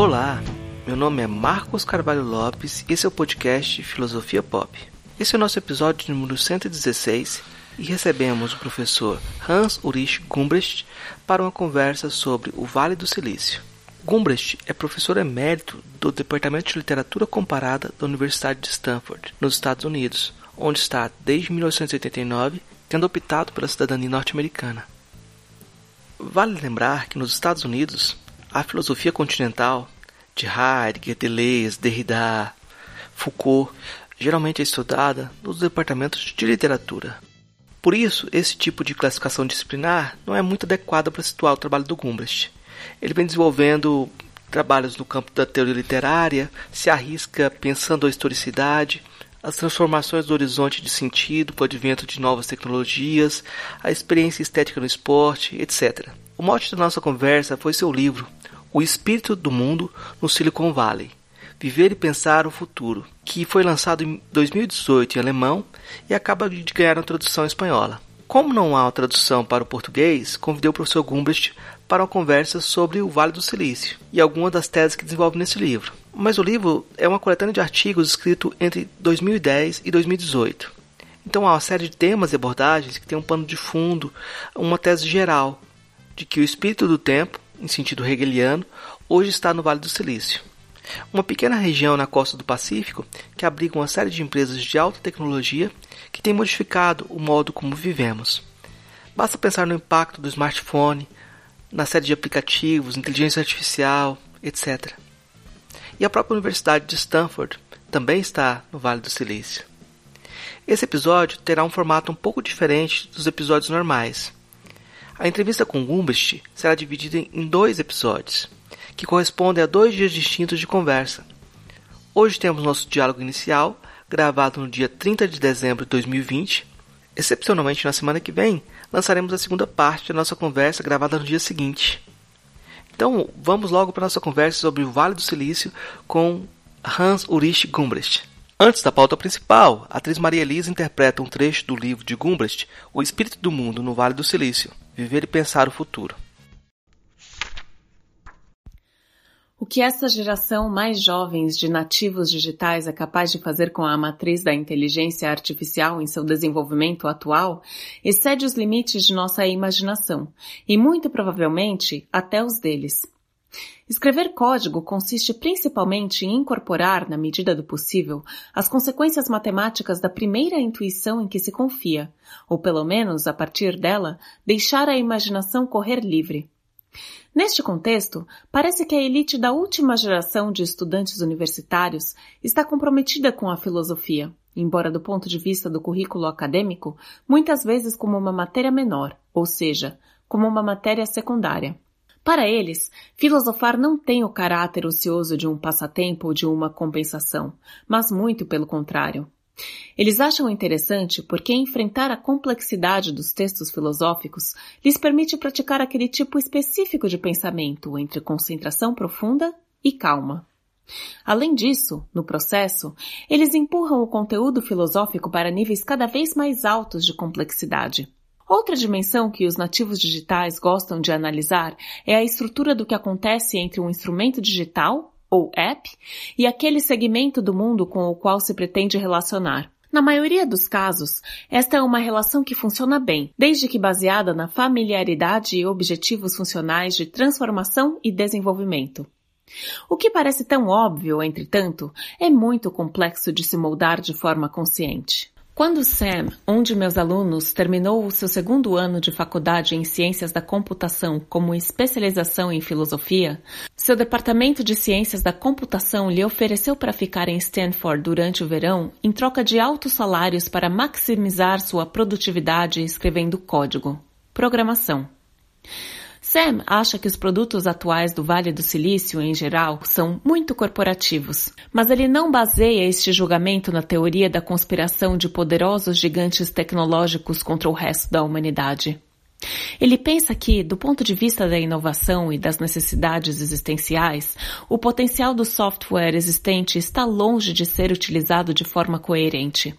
Olá, meu nome é Marcos Carvalho Lopes e esse é o podcast Filosofia Pop. Esse é o nosso episódio número 116 e recebemos o professor Hans Ulrich Gumbrecht para uma conversa sobre o Vale do Silício. Gumbrecht é professor emérito do Departamento de Literatura Comparada da Universidade de Stanford, nos Estados Unidos, onde está desde 1989, tendo optado pela cidadania norte-americana. Vale lembrar que nos Estados Unidos, a filosofia continental de Heidegger, Deleuze, Derrida, Foucault geralmente é estudada nos departamentos de literatura. Por isso, esse tipo de classificação disciplinar não é muito adequada para situar o trabalho do Gumbrecht. Ele vem desenvolvendo trabalhos no campo da teoria literária, se arrisca pensando a historicidade, as transformações do horizonte de sentido com o advento de novas tecnologias, a experiência estética no esporte, etc. O mote da nossa conversa foi seu livro, O Espírito do Mundo no Silicon Valley. Viver e Pensar o Futuro, que foi lançado em 2018 em alemão e acaba de ganhar uma tradução espanhola. Como não há uma tradução para o português, convidei o professor Gumbrecht para uma conversa sobre o Vale do Silício e algumas das teses que desenvolve nesse livro. Mas o livro é uma coletânea de artigos escrito entre 2010 e 2018. Então há uma série de temas e abordagens que tem um pano de fundo, uma tese geral de que o espírito do tempo, em sentido hegeliano, hoje está no Vale do Silício uma pequena região na costa do Pacífico que abriga uma série de empresas de alta tecnologia que tem modificado o modo como vivemos. Basta pensar no impacto do smartphone, na série de aplicativos, inteligência artificial, etc. E a própria Universidade de Stanford também está no Vale do Silício. Esse episódio terá um formato um pouco diferente dos episódios normais. A entrevista com Gumbest será dividida em dois episódios que correspondem a dois dias distintos de conversa. Hoje temos nosso diálogo inicial, gravado no dia 30 de dezembro de 2020. Excepcionalmente, na semana que vem, lançaremos a segunda parte da nossa conversa, gravada no dia seguinte. Então, vamos logo para a nossa conversa sobre o Vale do Silício com Hans Ulrich Gumbrecht. Antes da pauta principal, a atriz Maria Elisa interpreta um trecho do livro de Gumbrecht, O Espírito do Mundo no Vale do Silício, Viver e Pensar o Futuro. O que essa geração mais jovens de nativos digitais é capaz de fazer com a matriz da inteligência artificial em seu desenvolvimento atual excede os limites de nossa imaginação e muito provavelmente até os deles. Escrever código consiste principalmente em incorporar, na medida do possível, as consequências matemáticas da primeira intuição em que se confia, ou pelo menos, a partir dela, deixar a imaginação correr livre. Neste contexto, parece que a elite da última geração de estudantes universitários está comprometida com a filosofia, embora do ponto de vista do currículo acadêmico, muitas vezes como uma matéria menor, ou seja, como uma matéria secundária. Para eles, filosofar não tem o caráter ocioso de um passatempo ou de uma compensação, mas muito pelo contrário. Eles acham interessante porque enfrentar a complexidade dos textos filosóficos lhes permite praticar aquele tipo específico de pensamento entre concentração profunda e calma. Além disso, no processo, eles empurram o conteúdo filosófico para níveis cada vez mais altos de complexidade. Outra dimensão que os nativos digitais gostam de analisar é a estrutura do que acontece entre um instrumento digital ou app, e aquele segmento do mundo com o qual se pretende relacionar. Na maioria dos casos, esta é uma relação que funciona bem, desde que baseada na familiaridade e objetivos funcionais de transformação e desenvolvimento. O que parece tão óbvio, entretanto, é muito complexo de se moldar de forma consciente. Quando Sam, um de meus alunos, terminou o seu segundo ano de faculdade em Ciências da Computação como especialização em filosofia, seu departamento de Ciências da Computação lhe ofereceu para ficar em Stanford durante o verão em troca de altos salários para maximizar sua produtividade escrevendo código. Programação. Sam acha que os produtos atuais do Vale do Silício, em geral, são muito corporativos, mas ele não baseia este julgamento na teoria da conspiração de poderosos gigantes tecnológicos contra o resto da humanidade. Ele pensa que, do ponto de vista da inovação e das necessidades existenciais, o potencial do software existente está longe de ser utilizado de forma coerente.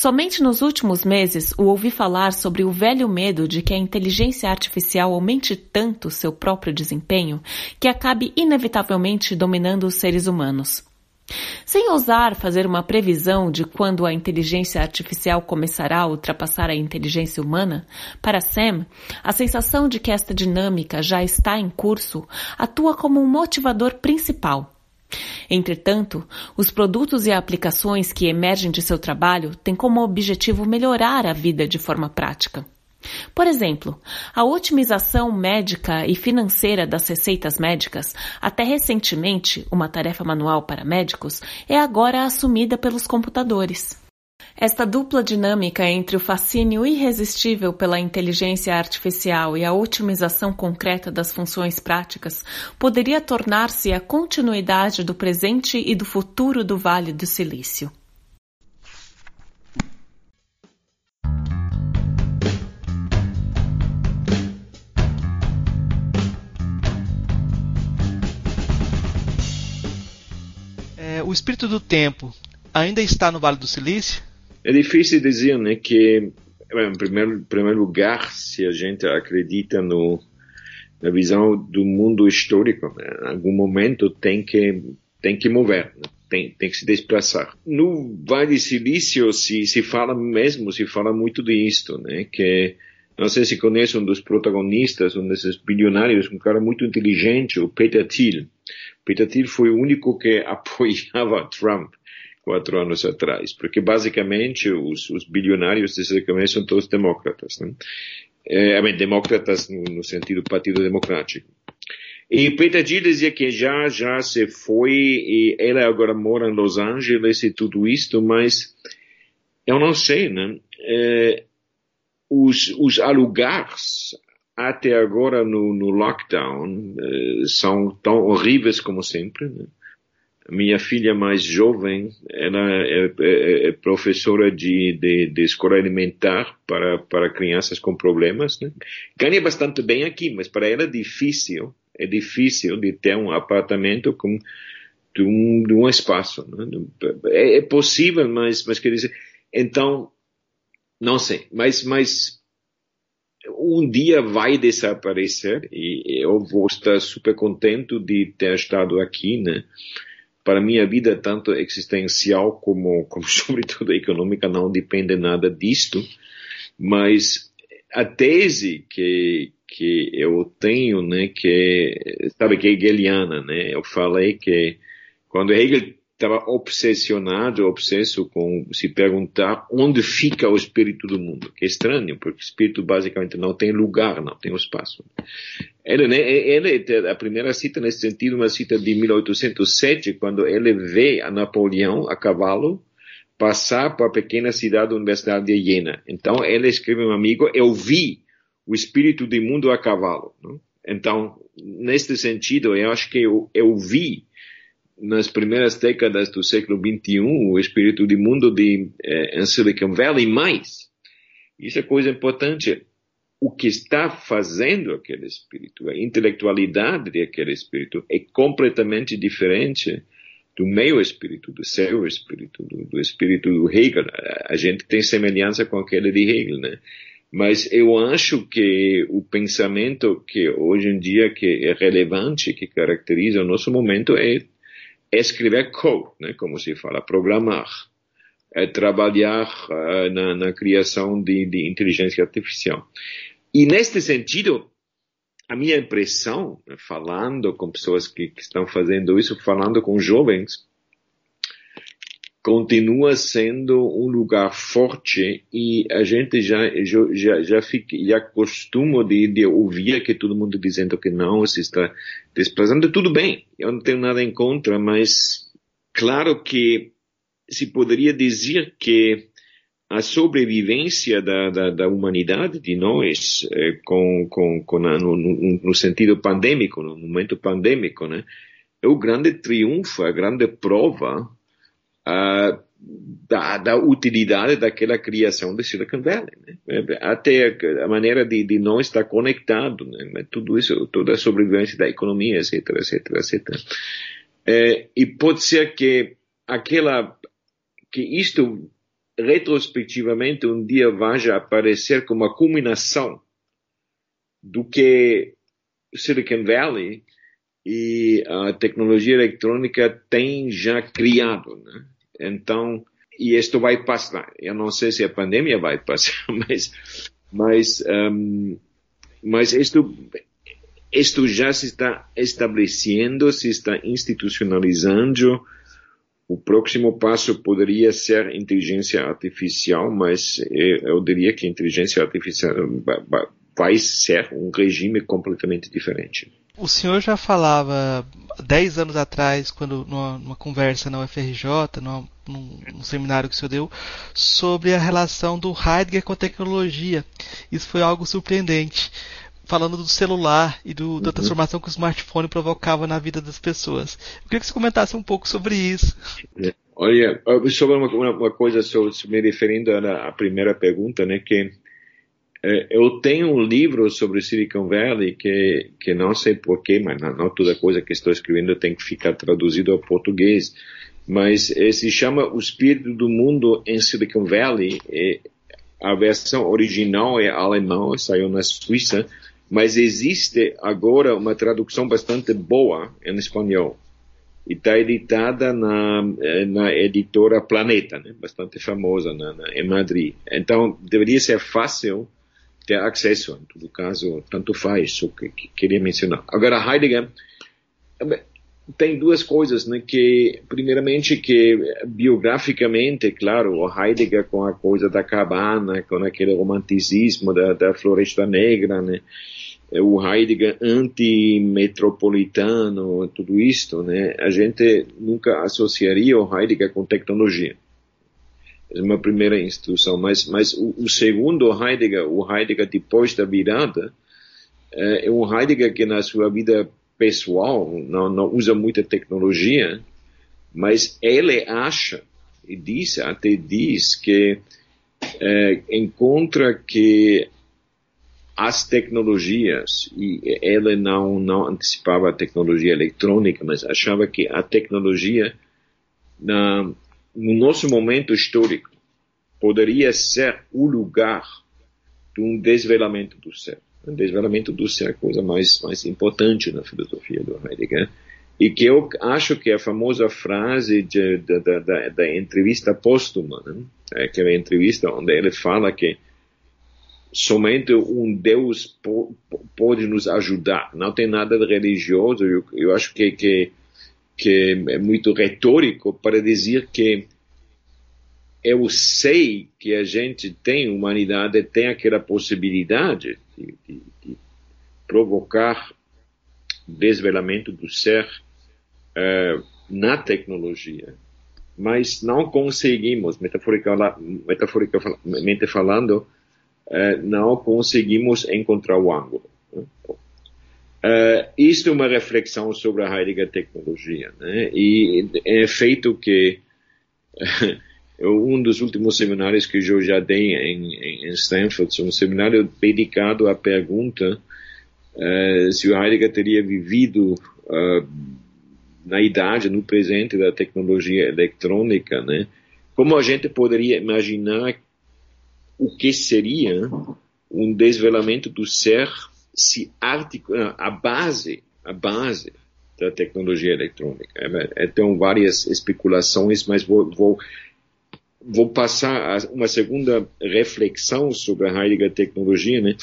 Somente nos últimos meses o ouvi falar sobre o velho medo de que a inteligência artificial aumente tanto seu próprio desempenho que acabe inevitavelmente dominando os seres humanos. Sem ousar fazer uma previsão de quando a inteligência artificial começará a ultrapassar a inteligência humana, para Sam, a sensação de que esta dinâmica já está em curso atua como um motivador principal. Entretanto, os produtos e aplicações que emergem de seu trabalho têm como objetivo melhorar a vida de forma prática. Por exemplo, a otimização médica e financeira das receitas médicas, até recentemente uma tarefa manual para médicos, é agora assumida pelos computadores. Esta dupla dinâmica entre o fascínio irresistível pela inteligência artificial e a otimização concreta das funções práticas poderia tornar-se a continuidade do presente e do futuro do Vale do Silício. É, o espírito do tempo ainda está no Vale do Silício? É difícil dizer, né, que em primeiro, primeiro lugar, se a gente acredita no, na visão do mundo histórico, né, em algum momento tem que tem que mover, né, tem, tem que se desplaçar. No Vale do Silício se, se fala mesmo, se fala muito disto, né, que não sei se conhece um dos protagonistas, um desses bilionários, um cara muito inteligente, o Peter Thiel. Peter Thiel foi o único que apoiava Trump quatro anos atrás, porque basicamente os, os bilionários desse economia são todos demócratas, né? É, bem, demócratas no, no, sentido Partido Democrático. E Peter dizia que já, já se foi e ela agora mora em Los Angeles e tudo isto, mas eu não sei, né? É, os, os alugares até agora no, no lockdown é, são tão horríveis como sempre, né? Minha filha mais jovem, ela é, é, é professora de, de, de, escola alimentar para, para crianças com problemas. Né? Ganha bastante bem aqui, mas para ela é difícil, é difícil de ter um apartamento com de um, de um espaço. Né? É, é, possível, mas, mas quer dizer, então, não sei, mas, mas um dia vai desaparecer e eu vou estar super contente de ter estado aqui, né? Para minha vida, tanto existencial como, como sobretudo econômica, não depende nada disto, mas a tese que, que eu tenho, né, que, sabe, que é hegeliana, né, eu falei que quando Hegel estava obsessionado, obsesso com se perguntar onde fica o espírito do mundo, que é estranho, porque o espírito basicamente não tem lugar, não tem espaço. Ele, né, ele, a primeira cita nesse sentido, uma cita de 1807, quando ele vê a Napoleão a cavalo passar para a pequena cidade da Universidade de Jena. Então ele escreve um amigo, eu vi o espírito do mundo a cavalo. Então, neste sentido, eu acho que eu, eu vi nas primeiras décadas do século XXI, o espírito de mundo de, eh, Silicon Valley, mais. Isso é coisa importante. O que está fazendo aquele espírito, a intelectualidade daquele espírito é completamente diferente do meu espírito, do seu espírito, do, do espírito do Hegel. A gente tem semelhança com aquele de Hegel, né? Mas eu acho que o pensamento que hoje em dia que é relevante, que caracteriza o nosso momento é escrever code, né, como se fala, programar, é trabalhar uh, na, na, criação de, de, inteligência artificial. E neste sentido, a minha impressão, falando com pessoas que, que estão fazendo isso, falando com jovens, continua sendo um lugar forte e a gente já já já fica já costuma de, de ouvir que todo mundo dizendo que não se está desplazando. Tudo bem eu não tenho nada em contra mas claro que se poderia dizer que a sobrevivência da, da, da humanidade de nós eh, com, com, com a, no, no, sentido pandêmico no momento pandêmico né é o grande triunfo a grande prova uh, da, da, utilidade daquela criação de Silicon Valley. Né? Até a maneira de, de não estar conectado, né? tudo isso, toda a sobrevivência da economia, etc, etc, etc. É, e pode ser que aquela, que isto retrospectivamente um dia vai aparecer como a culminação do que Silicon Valley e a tecnologia eletrônica tem já criado, né? Então, e isto vai passar. Eu não sei se a pandemia vai passar, mas, mas, um, mas isto, isto já se está estabelecendo, se está institucionalizando. O próximo passo poderia ser inteligência artificial, mas eu diria que inteligência artificial vai ser um regime completamente diferente. O senhor já falava 10 anos atrás, quando numa, numa conversa na UFRJ, numa, num, num, seminário que o senhor deu, sobre a relação do Heidegger com a tecnologia. Isso foi algo surpreendente. Falando do celular e do, da uhum. transformação que o smartphone provocava na vida das pessoas. Eu queria que você comentasse um pouco sobre isso. Olha, sobre uma, uma coisa, sobre, me referindo à primeira pergunta, né, que é, eu tenho um livro sobre Silicon Valley que, que não sei porquê, mas não, não, toda coisa que estou escrevendo tem que ficar traduzido ao português. Mas é, se chama O Espírito do Mundo em Silicon Valley. É, a versão original é alemã, saiu na Suíça, mas existe agora uma tradução bastante boa em espanhol. E está editada na, é, na editora Planeta, né? bastante famosa na, na, em Madrid. Então, deveria ser fácil ter acesso, em todo caso, tanto faz, só que, que queria mencionar. Agora, Heidegger tem duas coisas, né, que, primeiramente, que biograficamente, claro, o Heidegger com a coisa da cabana, com aquele romanticismo da, da floresta negra, né, o Heidegger anti-metropolitano, tudo isto, né, a gente nunca associaria o Heidegger com tecnologia é uma primeira instrução, mas, mas o, o, segundo Heidegger, o Heidegger depois da virada, é, é um Heidegger que na sua vida pessoal não, não usa muita tecnologia, mas ele acha, e diz, até diz que é, encontra que as tecnologias, e ele não, não antecipava a tecnologia eletrônica, mas achava que a tecnologia na, no nosso momento histórico, poderia ser o lugar de um desvelamento do ser. Um desvelamento do ser é a coisa mais, mais importante na filosofia do Heidegger. E que eu acho que a famosa frase de, da, da, entrevista póstuma, né? É aquela entrevista onde ele fala que somente um Deus po, pode nos ajudar. Não tem nada de religioso. Eu, eu acho que, que que é muito retórico para dizer que eu sei que a gente tem, humanidade tem aquela possibilidade de, de, de provocar desvelamento do ser uh, na tecnologia, mas não conseguimos, metaforicamente falando, uh, não conseguimos encontrar o ângulo. Né? Uh, isto é uma reflexão sobre a Heidegger tecnologia, né? E é feito que um dos últimos seminários que eu já dei em, em Stanford, um seminário dedicado à pergunta uh, se o Heidegger teria vivido uh, na idade, no presente da tecnologia eletrônica, né? Como a gente poderia imaginar o que seria um desvelamento do ser se articula, a base, a base da tecnologia eletrônica. É, então, várias especulações, mas vou, vou, vou passar uma segunda reflexão sobre a Heidegger tecnologia, né?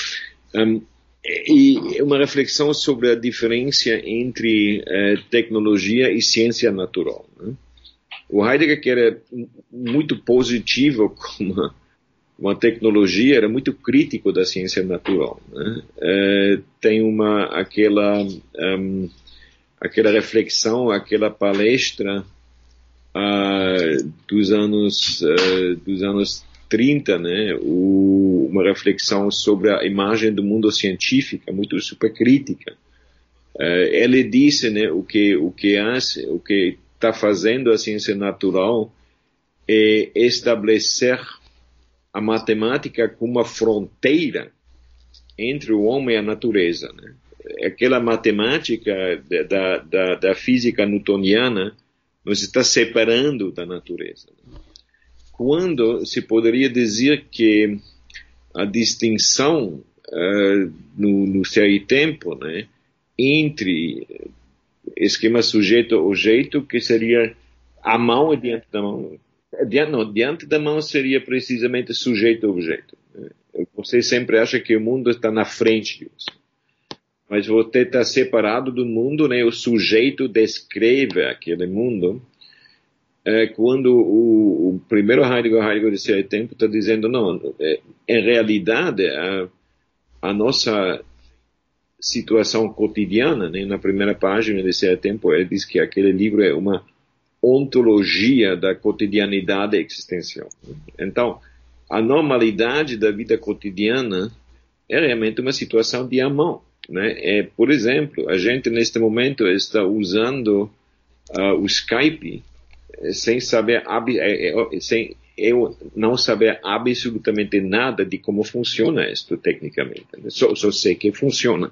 Um, e uma reflexão sobre a diferença entre uh, tecnologia e ciência natural. Né? O Heidegger que era muito positivo como uma tecnologia, era muito crítico da ciência natural. Né? É, tem uma aquela um, aquela reflexão, aquela palestra uh, dos anos uh, dos anos 30, né? O, uma reflexão sobre a imagem do mundo científico, muito super crítica. Uh, ele disse, né, o que o que o que está fazendo a ciência natural é estabelecer a matemática como uma fronteira entre o homem e a natureza. Né? Aquela matemática da, da, da física newtoniana nos está separando da natureza. Né? quando se poderia dizer que a distinção uh, no, no tempo né, entre esquema sujeito-objeto, que seria a mão e diante da mão. Diante, não, diante da mão seria precisamente sujeito-objeto. Você sempre acha que o mundo está na frente de você. Mas você está separado do mundo, né? o sujeito descreve aquele mundo. É, quando o, o, primeiro Heidegger, Heidegger de Ser Tempo, está dizendo, não, é, em realidade, a, a nossa situação cotidiana, né? na primeira página de Ser Tempo, ele diz que aquele livro é uma ontologia da cotidianidade existencial. Então, a normalidade da vida cotidiana é realmente uma situação de amão. Né? É, por exemplo, a gente neste momento está usando uh, o Skype eh, sem saber é, é, sem eu não saber absolutamente nada de como funciona isto tecnicamente. Né? Só, só sei que funciona.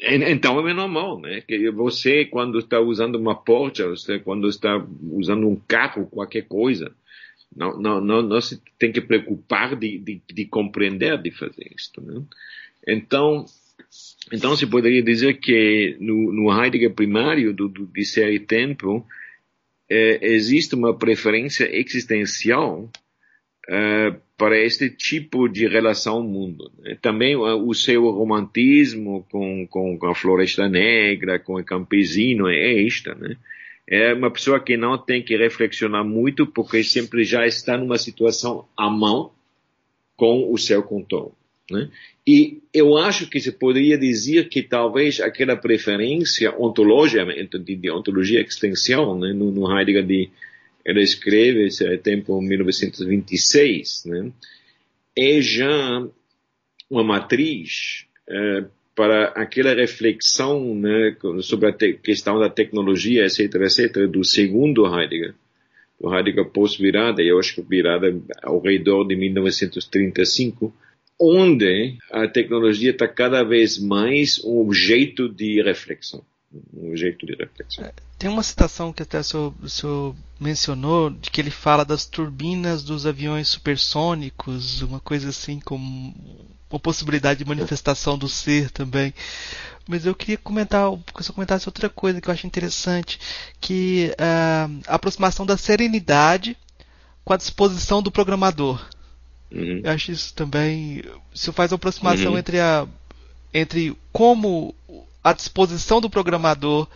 Então é normal, né? Que você quando está usando uma porta, você quando está usando um carro, qualquer coisa, não, não, não, não se tem que preocupar de, de, de compreender de fazer isso, né? Então, então se poderia dizer que no, no Heidegger primário do, do de ser e tempo é, existe uma preferência existencial uh, para este tipo de relação ao mundo. Né? Também uh, o seu romantismo com, com, com, a floresta negra, com o campesino, é esta, né? É uma pessoa que não tem que reflexionar muito porque sempre já está numa situação à mão com o seu contorno. Né? E eu acho que se poderia dizer que talvez aquela preferência ontológica, de ontologia existencial, né, no, no Heidegger de, ele escreve esse é tempo 1926, né, é já uma matriz é, para aquela reflexão né, sobre a questão da tecnologia, etc., etc., do segundo Heidegger, do Heidegger pós-virada, eu acho que virada ao redor de 1935, onde a tecnologia está cada vez mais um objeto de reflexão. Um jeito de reflexão. É, tem uma citação que até o senhor, o senhor, mencionou, de que ele fala das turbinas dos aviões supersônicos, uma coisa assim como uma possibilidade de manifestação do ser também. Mas eu queria comentar, que você comentasse outra coisa que eu acho interessante, que uh, a aproximação da serenidade com a disposição do programador. Uhum. Eu acho isso também. Se faz uma aproximação uhum. entre a entre como a disposição do programador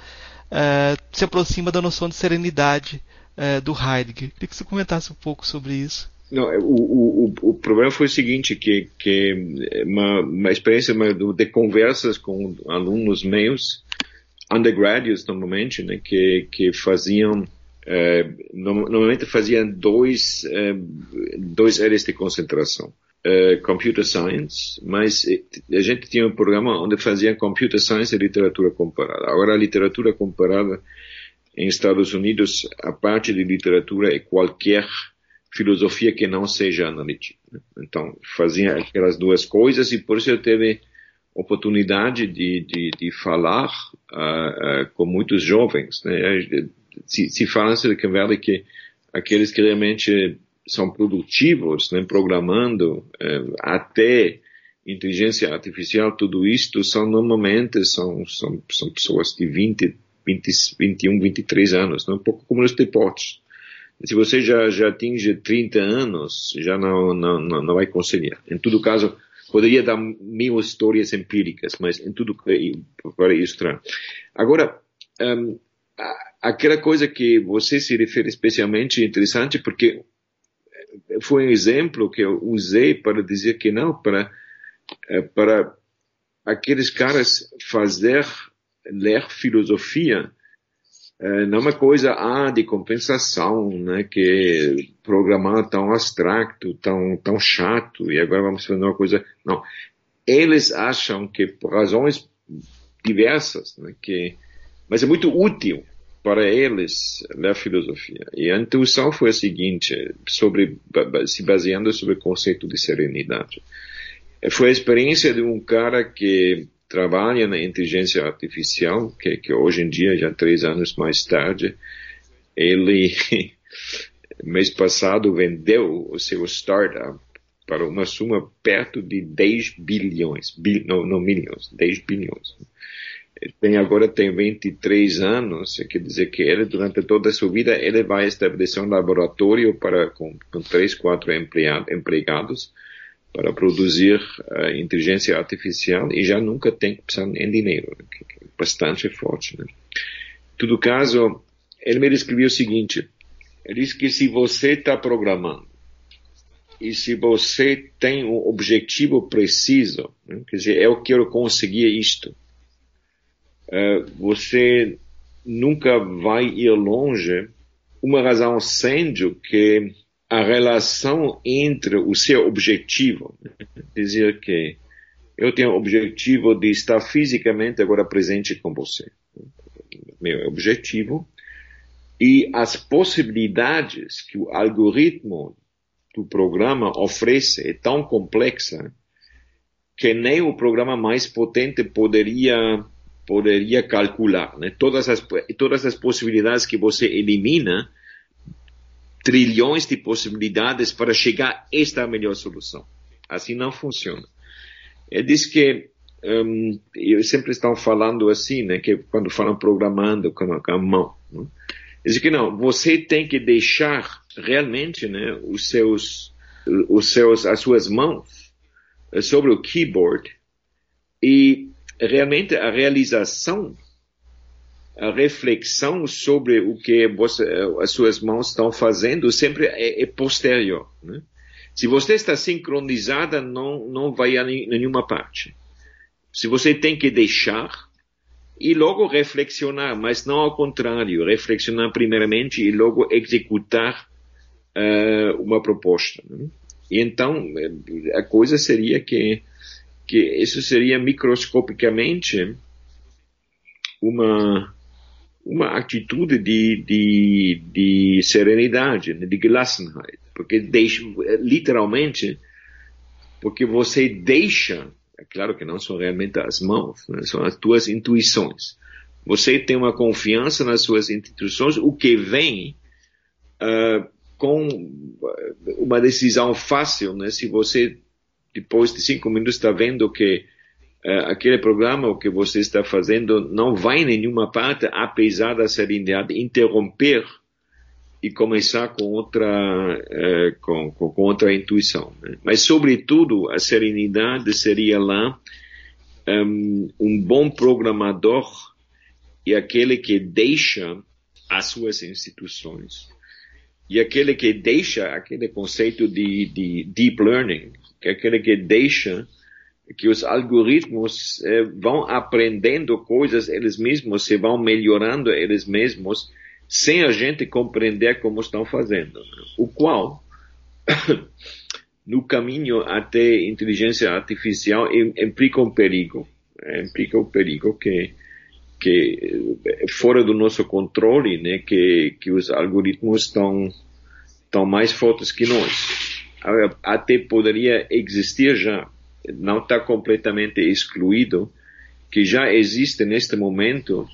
uh, se aproxima da noção de serenidade uh, do Heidegger. Queria que você comentasse um pouco sobre isso. Não, é, o, o, o problema foi o seguinte, que, que uma, uma experiência de conversas com alunos meus, undergraduates normalmente, né, que, que faziam é, normalmente faziam dois, é, dois áreas de concentração. É, computer Science, mas a gente tinha um programa onde fazia Computer Science e Literatura Comparada. Agora, a literatura comparada em Estados Unidos, a parte de literatura é qualquer filosofia que não seja analítica. Né? Então, fazia aquelas duas coisas e por isso eu tive oportunidade de, de, de falar uh, uh, com muitos jovens. Né? se, se fala Silicon Valley que aqueles que realmente são produtivos, né, programando eh, até inteligência artificial, tudo isto são normalmente são, são, são pessoas de 20, 20, 21, 23 anos, né, um pouco como os deportes. Se você já, já atinge 30 anos, já não, não, não, não vai conseguir. Em todo caso, poderia dar mil histórias empíricas, mas em tudo para ilustrar. Agora, um, aquela coisa que você se refere especialmente interessante porque foi um exemplo que eu usei para dizer que não para eh, para aqueles caras fazer ler filosofia eh, não é uma coisa ah, de compensação, né, que programar tão abstracto, tão tão chato e agora vamos fazer uma coisa não. Eles acham que por razões diversas, né, que mas é muito útil para eles a filosofia. E a intuição foi a seguinte, sobre, se baseando sobre o conceito de serenidade. Foi a experiência de um cara que trabalha na inteligência artificial, que, que hoje em dia, já três anos mais tarde, ele mês passado vendeu o seu startup para uma suma perto de 10 bilhões, bil, não, não milhões, 10 bilhões. Tem agora tem 23 anos, quer dizer que ele durante toda a sua vida ele vai estabelecer um laboratório para com, com três, quatro empregados para produzir uh, inteligência artificial e já nunca tem que precisar em dinheiro, né? que é bastante forte. Né? Em todo caso, ele me descreveu o seguinte, ele disse que se você está programando e se você tem um objetivo preciso, né? quer dizer, eu quero conseguir isto, você nunca vai ir longe. Uma razão sendo que a relação entre o seu objetivo, dizer que eu tenho o objetivo de estar fisicamente agora presente com você, meu objetivo, e as possibilidades que o algoritmo do programa oferece é tão complexa que nem o programa mais potente poderia poderia calcular, né? Todas as todas as possibilidades que você elimina, trilhões de possibilidades para chegar a esta melhor solução. Assim não funciona. É diz que um, eu sempre estão falando assim, né? Que quando falam programando com a, mão, né? Diz que não, você tem que deixar realmente, né, os seus, os seus, as suas mãos sobre o keyboard e realmente a realização, a reflexão sobre o que você, eh, as suas mãos estão fazendo sempre é, é posterior. Né? Se você está sincronizada, não, não vai a nenhuma parte. Se você tem que deixar, e logo reflexionar, mas não ao contrário, reflexionar primeiramente e logo executar uh, uma proposta. Né? E então eh, a coisa seria que que isso seria microscopicamente uma uma atitude de, de, de serenidade, né? de Gelassenheit, porque deixa, literalmente, porque você deixa é claro que não são realmente as mãos, né? são as tuas intuições. Você tem uma confiança nas suas intuições, o que vem uh, com uma decisão fácil, né? Se você depois de cinco minutos está vendo que uh, aquele programa o que você está fazendo não vai em nenhuma parte, apesar da serenidade, interromper e começar com outra, uh, com, com, com, outra intuição. Né? Mas, sobretudo, a serenidade seria lá um, um bom programador e aquele que deixa as suas instituições e aquele que deixa aquele conceito de, de deep learning, que é aquele que deixa que os algoritmos eh, vão aprendendo coisas eles mesmos, se vão melhorando eles mesmos, sem a gente compreender como estão fazendo. O qual, no caminho até inteligência artificial, implica um perigo. Implica um perigo que, que é fora do nosso controle, né, que, que os algoritmos estão, estão mais fortes que nós. Até poderia existir já, não está completamente excluído, que já existe neste momento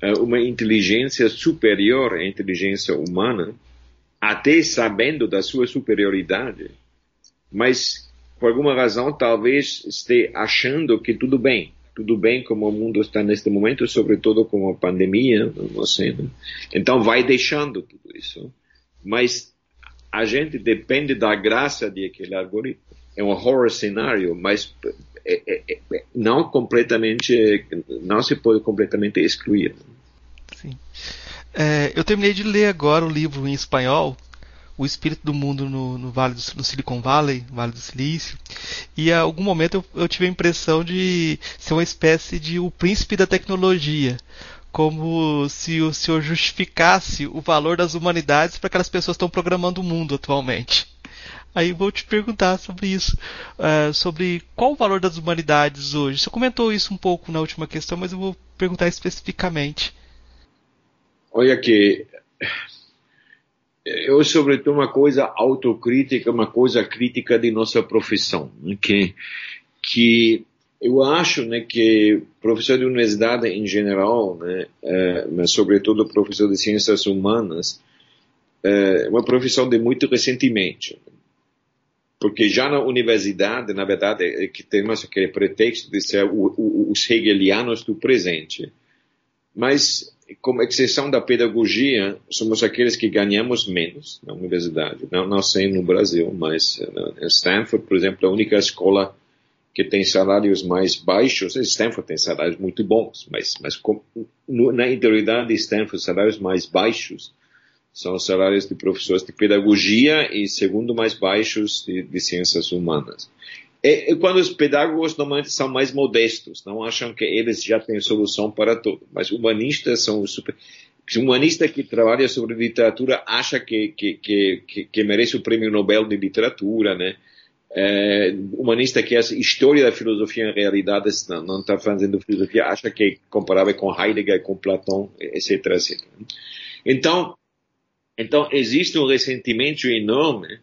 eh, uma inteligência superior à inteligência humana, até sabendo da sua superioridade, mas por alguma razão talvez esteja achando que tudo bem, tudo bem como o mundo está neste momento, sobretudo com a pandemia, não sei, né? então vai deixando tudo isso, mas a gente depende da graça de aquele algoritmo. É um horror cenário, mas é, é, é, não completamente, não se pode completamente excluir. Sim. É, eu terminei de ler agora o livro em espanhol, O Espírito do Mundo no, no Vale do, no Silicon Valley, Vale do Silício, e a algum momento eu, eu tive a impressão de ser uma espécie de o príncipe da tecnologia como se o senhor justificasse o valor das humanidades para aquelas pessoas que estão programando o mundo atualmente. Aí vou te perguntar sobre isso, uh, sobre qual o valor das humanidades hoje. Você comentou isso um pouco na última questão, mas eu vou perguntar especificamente. Olha que eu sobretudo uma coisa autocrítica, uma coisa crítica de nossa profissão, né, que que eu acho né, que professor de universidade em geral, né, é, mas sobretudo professor de ciências humanas, é uma profissão de muito ressentimento. Porque já na universidade, na verdade, é que temos aquele pretexto de ser o, o, os hegelianos do presente. Mas, como exceção da pedagogia, somos aqueles que ganhamos menos na universidade. Não, não sei no Brasil, mas em Stanford, por exemplo, a única escola que tem salários mais baixos, Stanford tem salários muito bons, mas, mas com, no, na interioridade de Stanford, salários mais baixos são os salários de professores de pedagogia e segundo mais baixos de, de ciências humanas. É, é, quando os pedagogos normalmente são mais modestos, não acham que eles já têm solução para tudo, mas humanistas são super... Um humanista que trabalha sobre literatura acha que, que, que, que merece o prêmio Nobel de literatura, né? É, humanista que é a história da filosofia em realidade não está fazendo filosofia, acha que é comparável com Heidegger, com Platão, etc, etc. Então, então existe um ressentimento enorme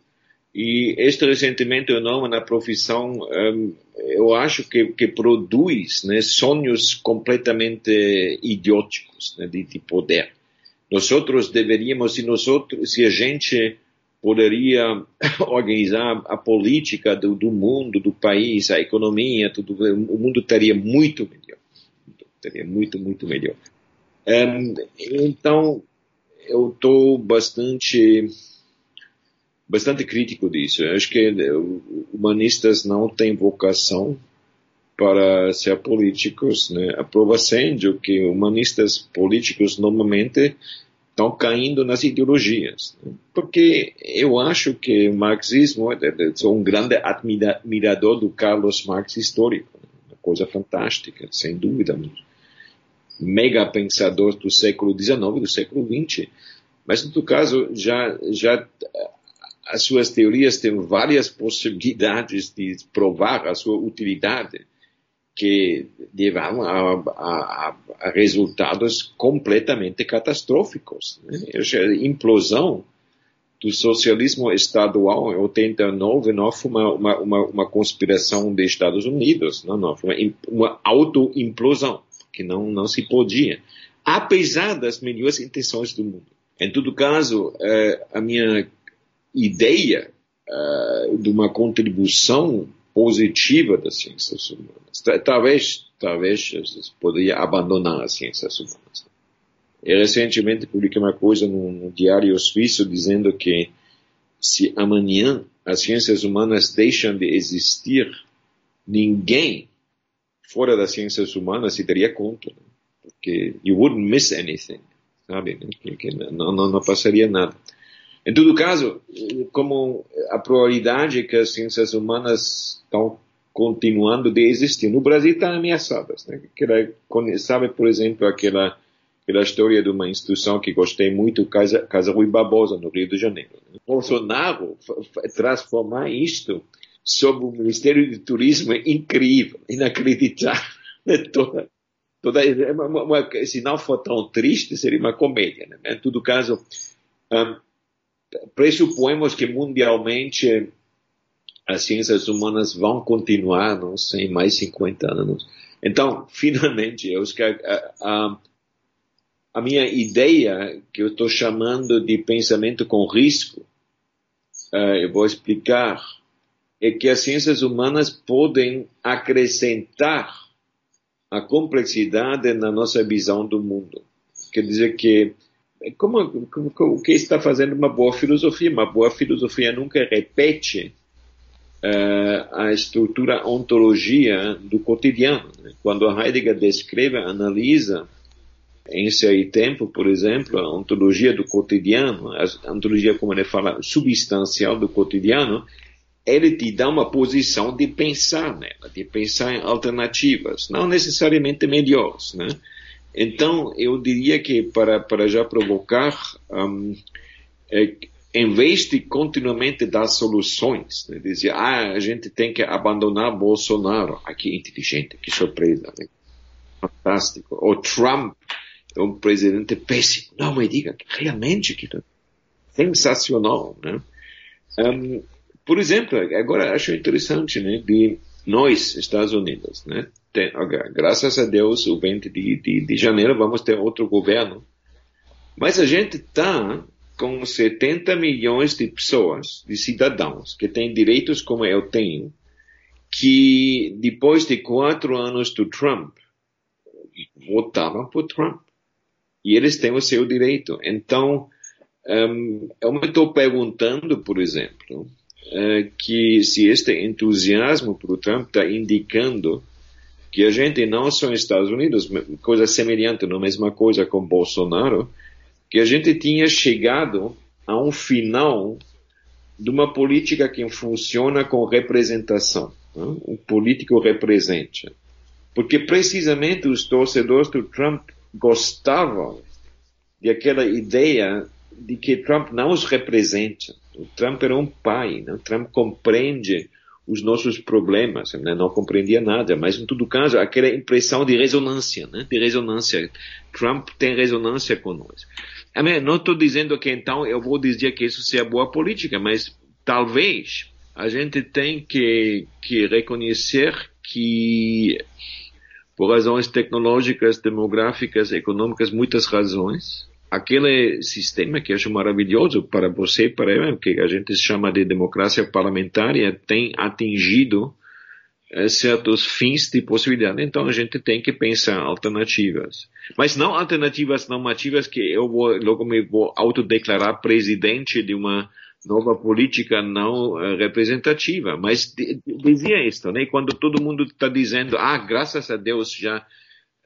e este ressentimento enorme na profissão, um, eu acho que, que produz né, sonhos completamente idióticos né, de, de poder. Nós outros deveríamos, se nós outros, se a gente poderia organizar a política do, do, mundo, do país, a economia, tudo, o mundo teria muito melhor. Teria muito, muito melhor. Um, então, eu estou bastante, bastante crítico disso. Eu acho que humanistas não têm vocação para ser políticos. Né? A prova sendo que humanistas políticos normalmente estão caindo nas ideologias. Né? Porque eu acho que o marxismo, eu sou um grande admirador do Carlos Marx histórico, né? uma coisa fantástica, sem dúvida. Mega pensador do século XIX, do século XX. Mas, no caso, já, já as suas teorias têm várias possibilidades de provar a sua utilidade que levaram a, a, a resultados completamente catastróficos. Né? A implosão do socialismo estadual em 89 não foi uma, uma, uma, uma conspiração dos Estados Unidos, não, não, foi uma, uma auto-implosão, que não, não se podia, apesar das melhores intenções do mundo. Em todo caso, eh, a minha ideia eh, de uma contribuição positiva das ciências humanas. Talvez, talvez poderia abandonar as ciências humanas. Eu recentemente publiquei uma coisa no diário suíço dizendo que se amanhã as ciências humanas deixam de existir, ninguém fora das ciências humanas se daria conta, né? porque you wouldn't miss anything, sabe? Que não, não, não passaria nada. Em todo caso, como a probabilidade que as ciências humanas estão continuando de existir no Brasil estão ameaçadas. Né? sabe, por exemplo, aquela, aquela história de uma instituição que gostei muito, Casa, Casa Rui Barbosa, no Rio de Janeiro. Né? Bolsonaro transformar isto sob o Ministério de Turismo é incrível, inacreditável. Né? Toda, toda, uma, uma, se não for tão triste, seria uma comédia. Né? Em todo caso, um, pressupomos que mundialmente as ciências humanas vão continuar, não sei, mais 50 anos. Então, finalmente, eu acho que a, a, a minha ideia, que eu estou chamando de pensamento com risco, uh, eu vou explicar, é que as ciências humanas podem acrescentar a complexidade na nossa visão do mundo. Quer dizer que como, como, o que está fazendo uma boa filosofia? Uma boa filosofia nunca repete uh, a estrutura ontologia do cotidiano. Né? Quando Heidegger descreve, analisa em seu tempo, por exemplo, a ontologia do cotidiano, a ontologia, como ele fala, substancial do cotidiano, ele te dá uma posição de pensar nela, de pensar em alternativas, não necessariamente melhores, né? Então, eu diria que para, para já provocar, um, é, em vez de continuamente dar soluções, né, dizer, ah, a gente tem que abandonar Bolsonaro, ah, que inteligente, que surpresa, né? fantástico, ou Trump é um presidente péssimo, não, mas diga, realmente, que sensacional, né? Um, por exemplo, agora acho interessante, né, de nós, Estados Unidos, né, tem, graças a Deus, o 20 de, de, de janeiro vamos ter outro governo. Mas a gente está com 70 milhões de pessoas, de cidadãos, que têm direitos como eu tenho, que depois de quatro anos do Trump, votavam por Trump. E eles têm o seu direito. Então, um, eu me estou perguntando, por exemplo, que se este entusiasmo por Trump está indicando que a gente não só nos Estados Unidos, coisa semelhante, não mesma coisa com Bolsonaro, que a gente tinha chegado a um final de uma política que funciona com representação. Né? Um político representa. Porque precisamente os torcedores do Trump gostavam de aquela ideia de que Trump não os representa. O Trump era um pai, né? Trump compreende os nossos problemas, né? não compreendia nada, mas em todo caso, aquela impressão de ressonância, né? de ressonância. Trump tem ressonância conosco. Não estou dizendo que então eu vou dizer que isso seja boa política, mas talvez a gente tem que, que reconhecer que por razões tecnológicas, demográficas, econômicas, muitas razões, aquele sistema que acho maravilhoso para você para eu, que a gente chama de democracia parlamentar, tem atingido é, certos fins de possibilidade. Então a gente tem que pensar alternativas. Mas não alternativas normativas que eu vou, logo me vou autodeclarar presidente de uma nova política não eh, representativa. Mas dizia isto, né? Quando todo mundo está dizendo, ah, graças a Deus já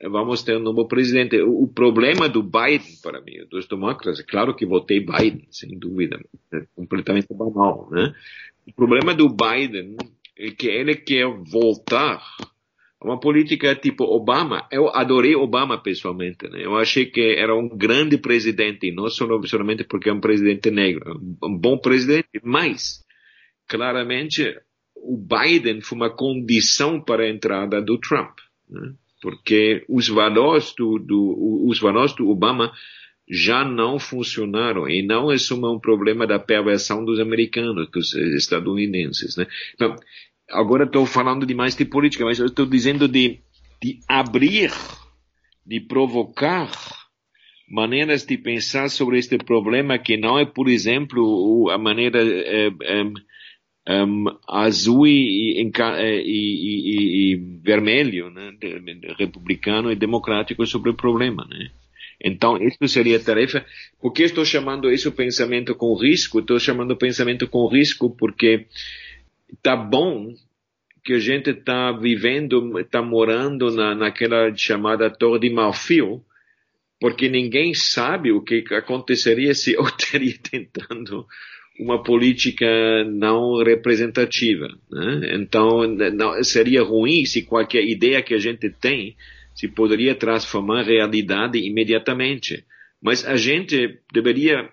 vamos ter um novo presidente. O, problema do Biden, para mim, dos democratas, é claro que votei Biden, sem dúvida, é completamente banal, né? O problema do Biden é que ele quer voltar uma política tipo Obama. Eu adorei Obama pessoalmente. Né? Eu achei que era um grande presidente, não somente porque é um presidente negro, um bom presidente, mas claramente o Biden foi uma condição para a entrada do Trump, né? Porque os valores do, do, os valores do Obama já não funcionaram e não é só um problema da perversão dos americanos, dos estadunidenses, né? Então, agora estou falando demais de política, mas estou dizendo de, de abrir, de provocar maneiras de pensar sobre este problema que não é, por exemplo, a maneira é, é, um, azul e, e, e, e vermelho, né, republicano e democrático sobre o problema, né? Então, isso seria a tarefa. Por que estou chamando isso pensamento com risco? Estou chamando pensamento com risco porque tá bom que a gente está vivendo, está morando na, naquela chamada Torre de Marfil, porque ninguém sabe o que aconteceria se eu estaria tentando uma política não representativa. Né? Então, não, seria ruim se qualquer ideia que a gente tem se poderia transformar em realidade imediatamente. Mas a gente deveria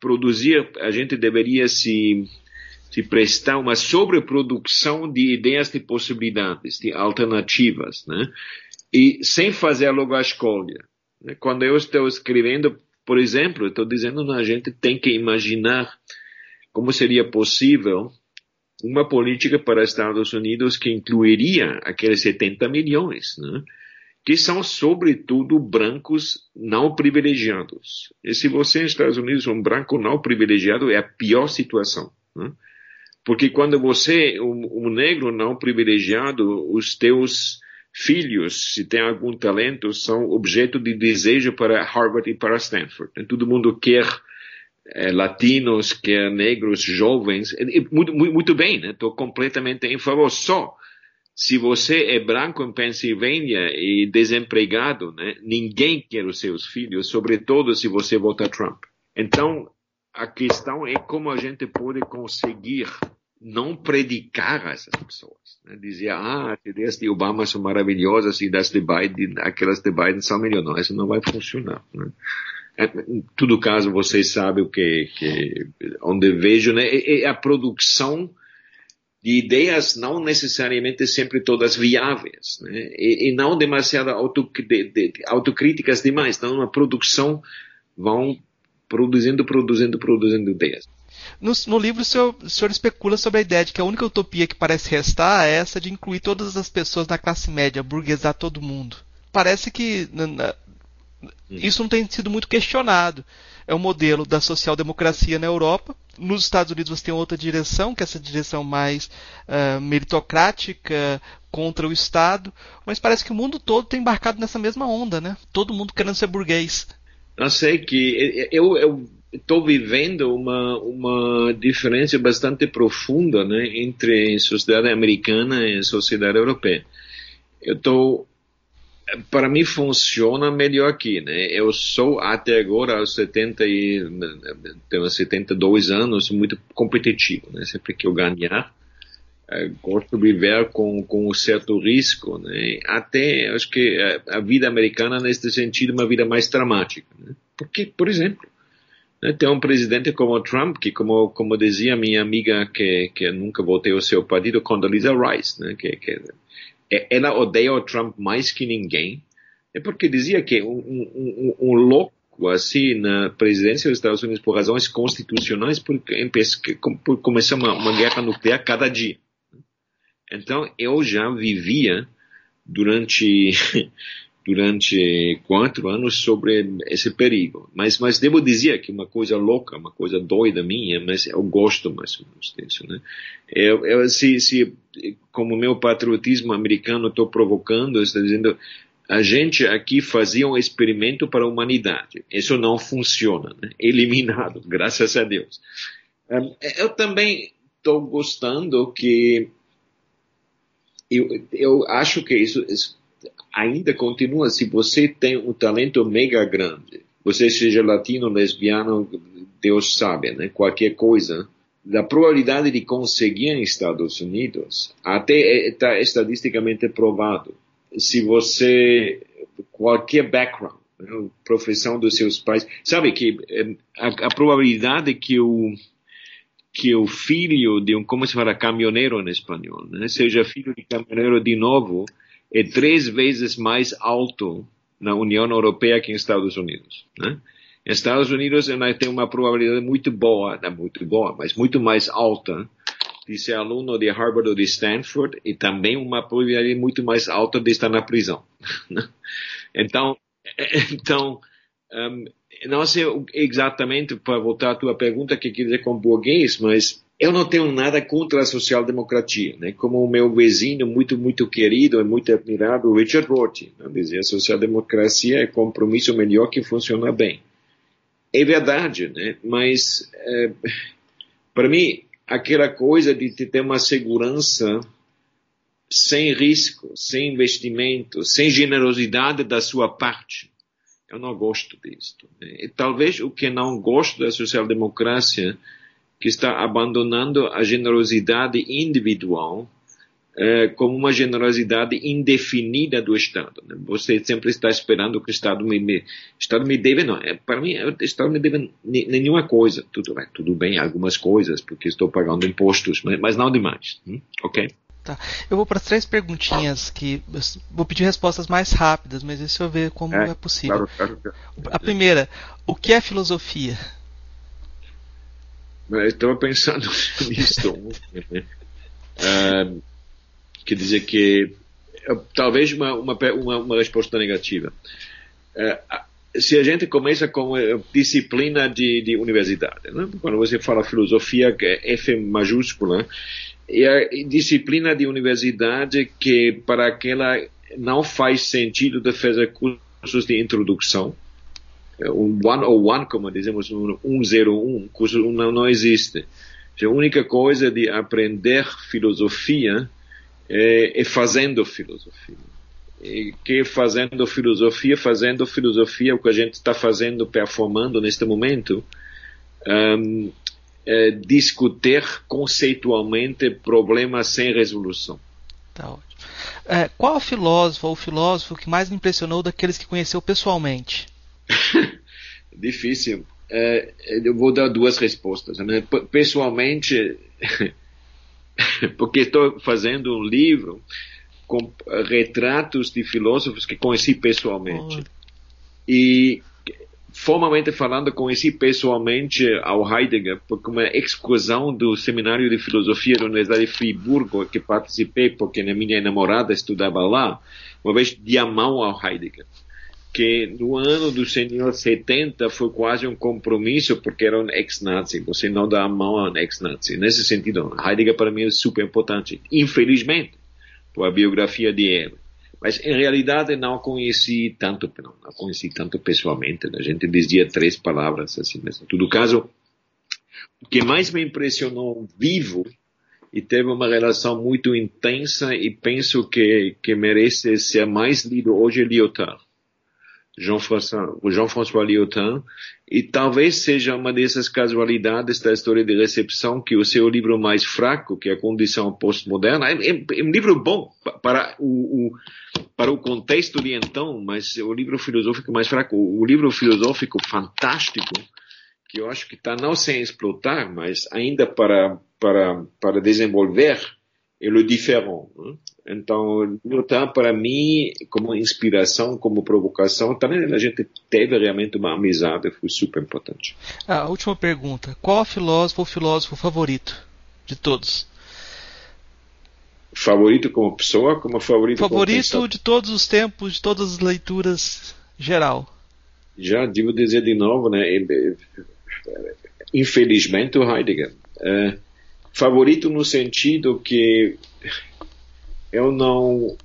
produzir, a gente deveria se se prestar uma sobreprodução de ideias de possibilidades, de alternativas, né? E sem fazer logo a escolha. Né? Quando eu estou escrevendo, por exemplo, estou dizendo que a gente tem que imaginar como seria possível uma política para Estados Unidos que incluiria aqueles 70 milhões, né? que são sobretudo brancos não privilegiados. E se você nos Estados Unidos é um branco não privilegiado, é a pior situação. Né? Porque quando você, um, um negro não privilegiado, os teus filhos, se tem algum talento, são objeto de desejo para Harvard e para Stanford. Todo mundo quer é, latinos, quer negros jovens. Muito, muito, muito bem, estou né? completamente em favor. Só se você é branco em Pensilvânia e desempregado, né? ninguém quer os seus filhos, sobretudo se você vota Trump. Então, a questão é como a gente pode conseguir não predicar essas pessoas. Né? Dizer, ah, as ideias de Obama são maravilhosas e das de Biden, aquelas de Biden são melhores. Não, isso não vai funcionar. Né? É, em todo caso, vocês sabem o que, que onde vejo, né? É, é a produção de ideias não necessariamente sempre todas viáveis, né? e, e não demasiado auto, de, de, autocríticas demais. Então, uma produção vão produzindo, produzindo, produzindo ideias. No, no livro, o senhor, o senhor, especula sobre a ideia de que a única utopia que parece restar é essa de incluir todas as pessoas da classe média, burguesar todo mundo. Parece que na, isso não tem sido muito questionado. É o modelo da social-democracia na Europa. Nos Estados Unidos você tem outra direção, que é essa direção mais uh, meritocrática contra o Estado. Mas parece que o mundo todo tem embarcado nessa mesma onda, né? Todo mundo querendo ser burguês. Eu sei que eu, eu estou vivendo uma, uma diferença bastante profunda né, entre sociedade americana e sociedade europeia. Eu estou para mim funciona melhor aqui, né? Eu sou até agora aos 70 e tenho 72 anos muito competitivo, né? Sempre que eu ganhar, eh, gosto de viver com com um certo risco, né? Até acho que a, a vida americana neste sentido é uma vida mais dramática, né? Porque, por exemplo, né, tem um presidente como o Trump, que como, como dizia minha amiga que, que nunca votei o seu partido, Condoleezza Rice, né, que, que ela odeia o Trump mais que ninguém, é porque dizia que um, um, um, louco assim na presidência dos Estados Unidos por razões constitucionais porque, por começar uma, uma guerra nuclear cada dia. Então eu já vivia durante durante quatro anos sobre esse perigo. Mas, mas devo dizer que uma coisa louca, uma coisa doida minha, mas eu gosto mais ou menos disso, né? Eu, eu se, se, como meu patriotismo americano estou provocando, está dizendo, a gente aqui fazia um experimento para a humanidade. Isso não funciona, né? Eliminado, graças a Deus. Eu também estou gostando que eu, eu acho que isso, isso ainda continua, se você tem um talento mega grande, você seja latino, lesbiano, Deus sabe, né? Qualquer coisa, a probabilidade de conseguir em Estados Unidos até está estatisticamente provado. Se você, qualquer background, né, profissão dos seus pais, sabe que eh, a, a probabilidade que o que o filho de um, como se fala, caminhoneiro em espanhol, né, seja filho de caminhoneiro de novo, é três vezes mais alto na União Europeia que nos Estados Unidos. Né? Nos Estados Unidos tem uma probabilidade muito boa, não muito boa, mas muito mais alta de ser aluno de Harvard ou de Stanford e também uma probabilidade muito mais alta de estar na prisão. Né? então, então um, não sei exatamente, para voltar à tua pergunta, que quer dizer com burguês, mas eu não tenho nada contra a social-democracia, né? Como o meu vizinho muito, muito querido e muito admirado, Richard Rorty, né? dizia, a social-democracia é compromisso melhor que funciona bem. É verdade, né? Mas, é, para mim, aquela coisa de ter uma segurança sem risco, sem investimento, sem generosidade da sua parte, eu não gosto disso. Né? E talvez o que não gosto da social-democracia que está abandonando a generosidade individual eh, como uma generosidade indefinida do Estado. Né? Você sempre está esperando que o Estado me, me Estado me deve, não. É, para mim, o Estado me deve nenhuma coisa. Tudo bem, tudo bem, algumas coisas, porque estou pagando impostos, mas, mas não demais. Hum? Ok? Tá. Eu vou para três perguntinhas que vou pedir respostas mais rápidas, mas deixa eu ver como é, é possível. Claro, claro. A primeira, o que é filosofia? Eu estava pensando nisso. uh, quer dizer que talvez uma, uma, uma, uma resposta negativa. Uh, se a gente começa com disciplina de, de universidade, né? quando você fala filosofia, é F maiúscula, é a disciplina de universidade que para aquela não faz sentido de fazer cursos de introdução, um 101, como dizemos, um 101, curso não, não existe. A única coisa de aprender filosofia é, é fazendo filosofia. E que fazendo filosofia, fazendo filosofia, o que a gente está fazendo, performando neste momento, um, é discutir conceitualmente problemas sem resolução. Tá ótimo. É, qual filósofo ou filósofo que mais me impressionou daqueles que conheceu pessoalmente? Difícil. É, eu vou dar duas respostas. Né? Pessoalmente, porque estou fazendo um livro com retratos de filósofos que conheci pessoalmente. Oh. E, formalmente falando, conheci pessoalmente ao Heidegger, porque uma excursão do Seminário de Filosofia da Universidade de Friburgo, que participei porque a minha namorada estudava lá, uma vez de a mão ao Heidegger. Que no ano do senhor 70 foi quase um compromisso porque era um ex-nazi. Você não dá a mão a um ex-nazi. Nesse sentido, Heidegger para mim é super importante. Infelizmente, por a biografia de ele. Mas em realidade não conheci tanto, não, não conheci tanto pessoalmente. A gente dizia três palavras assim. Mas em todo caso, o que mais me impressionou vivo e teve uma relação muito intensa e penso que, que merece ser mais lido hoje é Lyotard. Jean-François Jean e talvez seja uma dessas casualidades da história de recepção que o seu livro mais fraco, que é a Condição Postmoderna, é, é, é um livro bom para o, o, para o contexto de então, mas o livro filosófico mais fraco, o livro filosófico fantástico, que eu acho que está não sem explotar, mas ainda para, para, para desenvolver, é o diferente. Né? Então, Lyotard, para mim, como inspiração, como provocação, também a gente teve realmente uma amizade, foi super importante. Ah, a última pergunta. Qual filósofo ou filósofo favorito de todos? Favorito como pessoa, como favorito Favorito como de todos os tempos, de todas as leituras, geral. Já, devo dizer de novo, né? Infelizmente, o Heidegger. É, favorito no sentido que eu não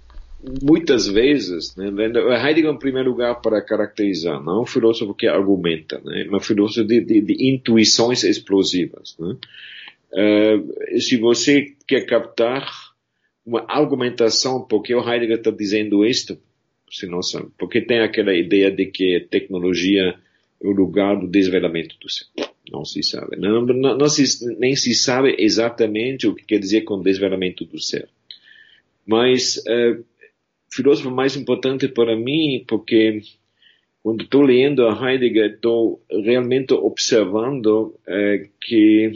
muitas vezes, né, Heidegger em primeiro lugar para caracterizar, não é um filósofo que argumenta, né, é um filósofo de, de, de intuições explosivas. Né. Uh, se você quer captar uma argumentação, porque o Heidegger está dizendo isto, se não sabe, porque tem aquela ideia de que tecnologia é o lugar do desvelamento do ser. Não se sabe. Não, não, não se, nem se sabe exatamente o que quer dizer com desvelamento do ser. Mas uh, filósofo mais importante para mim, porque quando estou lendo a Heidegger, estou realmente observando uh, que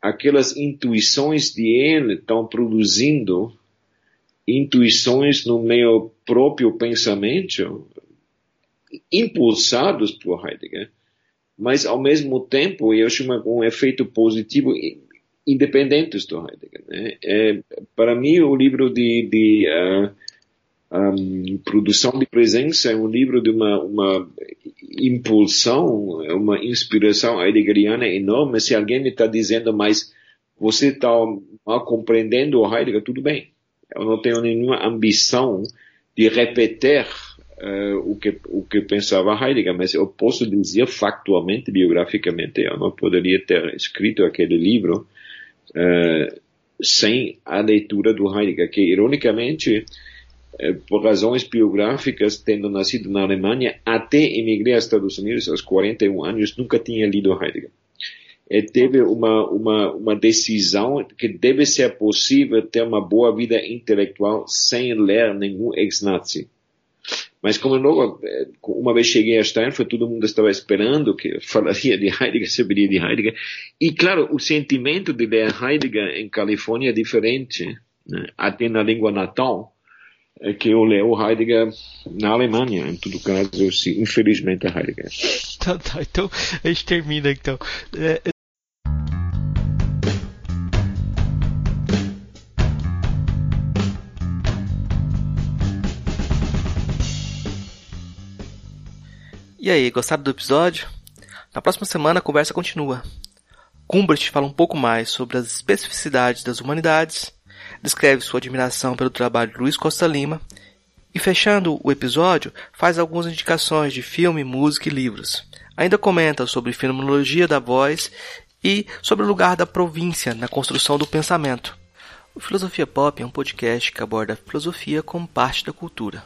aquelas intuições de ele estão produzindo intuições no meu próprio pensamento, impulsados por Heidegger, mas ao mesmo tempo eu acho um efeito positivo independentes do Heidegger. Né? É, para mim, o livro de, de uh, ah, um, Produção de Presença é um livro de uma, uma impulsão, é uma inspiração heideggeriana enorme. Se alguém me está dizendo, mas você está mal compreendendo o Heidegger, tudo bem. Eu não tenho nenhuma ambição de repetir uh, o, que, o que pensava Heidegger, mas eu posso dizer factualmente, biograficamente, eu não poderia ter escrito aquele livro uh, sem a leitura do Heidegger, que ironicamente, uh, por razões biográficas, tendo nascido na Alemanha, até emigrei aos Estados Unidos aos 41 anos, nunca tinha lido Heidegger. E teve uma, uma, uma decisão que deve ser possível ter uma boa vida intelectual sem ler nenhum ex-nazi. Mas como logo, eh, uma vez cheguei a Stanford, todo mundo estava esperando que falaria de Heidegger, saberia de Heidegger. E claro, o sentimento de ler Heidegger em Califórnia é diferente, né? até na língua natal, é que eu leio Heidegger na Alemanha, em todo caso, infelizmente, é Heidegger. Tá, tá, então a gente termina então. É, E aí, gostaram do episódio? Na próxima semana a conversa continua. Gumbert fala um pouco mais sobre as especificidades das humanidades, descreve sua admiração pelo trabalho de Luiz Costa Lima e, fechando o episódio, faz algumas indicações de filme, música e livros. Ainda comenta sobre fenomenologia da voz e sobre o lugar da província na construção do pensamento. O Filosofia Pop é um podcast que aborda a filosofia como parte da cultura.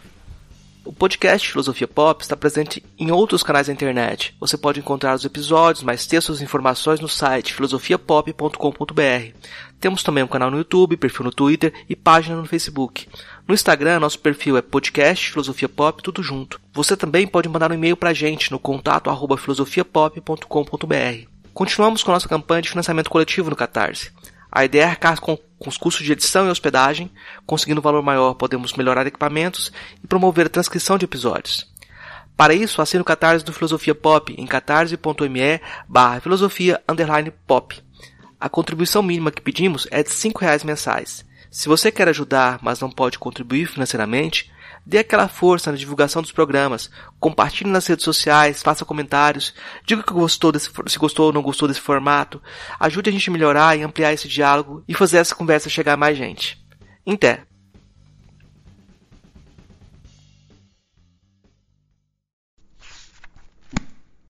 O podcast Filosofia Pop está presente em outros canais da internet. Você pode encontrar os episódios, mais textos e informações no site filosofiapop.com.br. Temos também um canal no YouTube, perfil no Twitter e página no Facebook. No Instagram, nosso perfil é podcast Filosofia Pop, tudo junto. Você também pode mandar um e-mail para a gente no contato arroba filosofiapop.com.br. Continuamos com a nossa campanha de financiamento coletivo no Catarse. A ideia é arcar com, com os custos de edição e hospedagem, conseguindo um valor maior podemos melhorar equipamentos e promover a transcrição de episódios. Para isso, assine o Catarse do Filosofia Pop em catarse.me barra filosofia pop. A contribuição mínima que pedimos é de R$ reais mensais. Se você quer ajudar, mas não pode contribuir financeiramente, Dê aquela força na divulgação dos programas, compartilhe nas redes sociais, faça comentários, diga que gostou desse, se gostou ou não gostou desse formato, ajude a gente a melhorar e ampliar esse diálogo e fazer essa conversa chegar a mais gente. Em té!